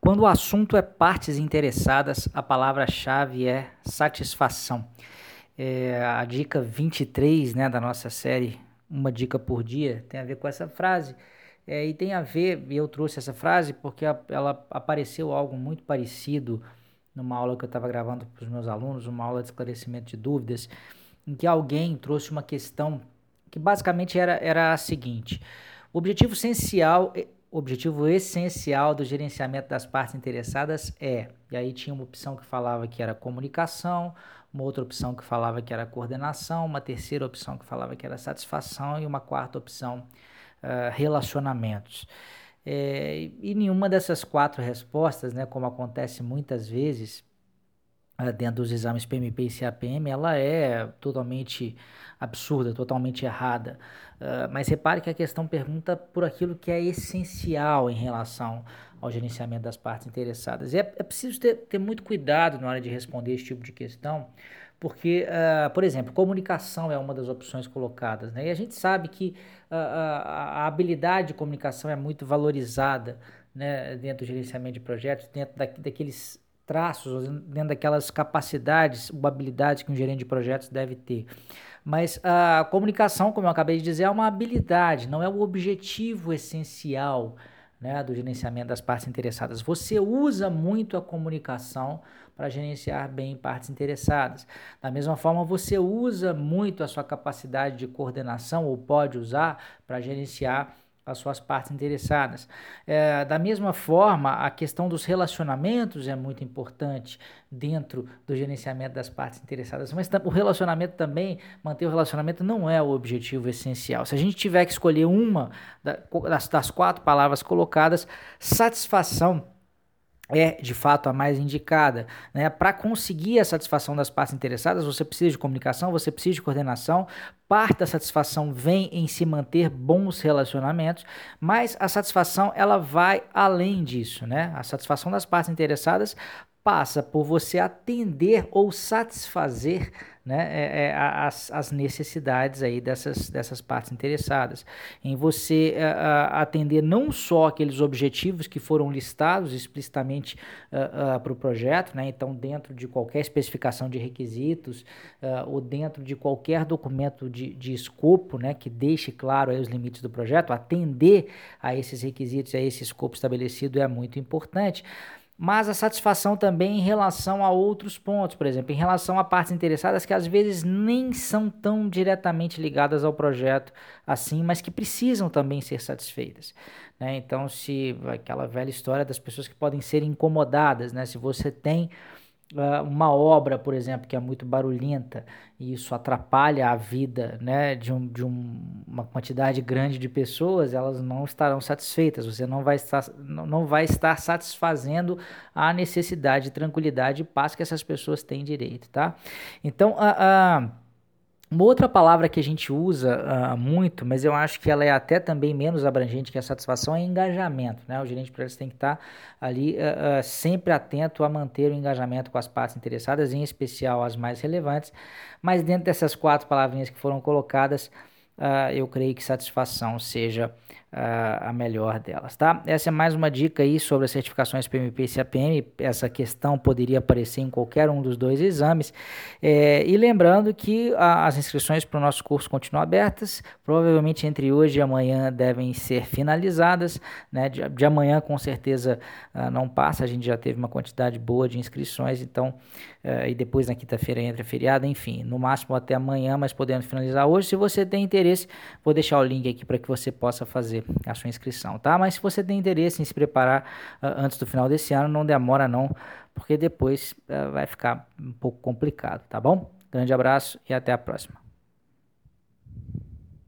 Quando o assunto é partes interessadas, a palavra-chave é satisfação. É, a dica 23 né, da nossa série Uma Dica por Dia tem a ver com essa frase. É, e tem a ver, eu trouxe essa frase porque a, ela apareceu algo muito parecido numa aula que eu estava gravando para os meus alunos, uma aula de esclarecimento de dúvidas, em que alguém trouxe uma questão que basicamente era, era a seguinte: o objetivo essencial objetivo essencial do gerenciamento das partes interessadas é, e aí tinha uma opção que falava que era comunicação, uma outra opção que falava que era coordenação, uma terceira opção que falava que era satisfação e uma quarta opção, uh, relacionamentos. É, e nenhuma dessas quatro respostas, né, como acontece muitas vezes, dentro dos exames PMP e CAPM, ela é totalmente absurda, totalmente errada. Uh, mas repare que a questão pergunta por aquilo que é essencial em relação ao gerenciamento das partes interessadas. E é, é preciso ter, ter, muito cuidado na hora de responder esse tipo de questão, porque, uh, por exemplo, comunicação é uma das opções colocadas, né? e a gente sabe que uh, a, a habilidade de comunicação é muito valorizada né, dentro do gerenciamento de projetos, dentro da, daqueles traços, dentro daquelas capacidades ou habilidades que um gerente de projetos deve ter. Mas a comunicação, como eu acabei de dizer, é uma habilidade, não é o objetivo essencial né, do gerenciamento das partes interessadas. Você usa muito a comunicação para gerenciar bem partes interessadas. Da mesma forma, você usa muito a sua capacidade de coordenação, ou pode usar, para gerenciar as suas partes interessadas. É, da mesma forma, a questão dos relacionamentos é muito importante dentro do gerenciamento das partes interessadas, mas o relacionamento também, manter o relacionamento não é o objetivo essencial. Se a gente tiver que escolher uma das, das quatro palavras colocadas, satisfação é de fato a mais indicada. Né? Para conseguir a satisfação das partes interessadas, você precisa de comunicação, você precisa de coordenação. Parte da satisfação vem em se manter bons relacionamentos, mas a satisfação ela vai além disso. Né? A satisfação das partes interessadas passa por você atender ou satisfazer né, é, é, as, as necessidades aí dessas, dessas partes interessadas. Em você é, atender não só aqueles objetivos que foram listados explicitamente para o pro projeto, né, então dentro de qualquer especificação de requisitos ou dentro de qualquer documento de, de escopo né, que deixe claro os limites do projeto, atender a esses requisitos, a esse escopo estabelecido é muito importante mas a satisfação também em relação a outros pontos, por exemplo, em relação a partes interessadas que às vezes nem são tão diretamente ligadas ao projeto assim, mas que precisam também ser satisfeitas. Né? Então, se aquela velha história das pessoas que podem ser incomodadas, né? se você tem uma obra, por exemplo, que é muito barulhenta e isso atrapalha a vida né, de, um, de um, uma quantidade grande de pessoas, elas não estarão satisfeitas. Você não vai estar, não vai estar satisfazendo a necessidade de tranquilidade e paz que essas pessoas têm direito, tá? Então, a. Uh, uma outra palavra que a gente usa uh, muito, mas eu acho que ela é até também menos abrangente que a satisfação, é engajamento. Né? O gerente de projetos tem que estar ali uh, uh, sempre atento a manter o engajamento com as partes interessadas, em especial as mais relevantes. Mas dentro dessas quatro palavrinhas que foram colocadas, eu creio que satisfação seja a melhor delas, tá? Essa é mais uma dica aí sobre as certificações PMP e CAPM. Essa questão poderia aparecer em qualquer um dos dois exames. É, e lembrando que a, as inscrições para o nosso curso continuam abertas. Provavelmente entre hoje e amanhã devem ser finalizadas. Né? De, de amanhã, com certeza, uh, não passa. A gente já teve uma quantidade boa de inscrições. Então, uh, e depois na quinta-feira entra feriado. Enfim, no máximo até amanhã, mas podendo finalizar hoje. Se você tem interesse, vou deixar o link aqui para que você possa fazer a sua inscrição, tá? Mas se você tem interesse em se preparar uh, antes do final desse ano, não demora não, porque depois uh, vai ficar um pouco complicado, tá bom? Grande abraço e até a próxima.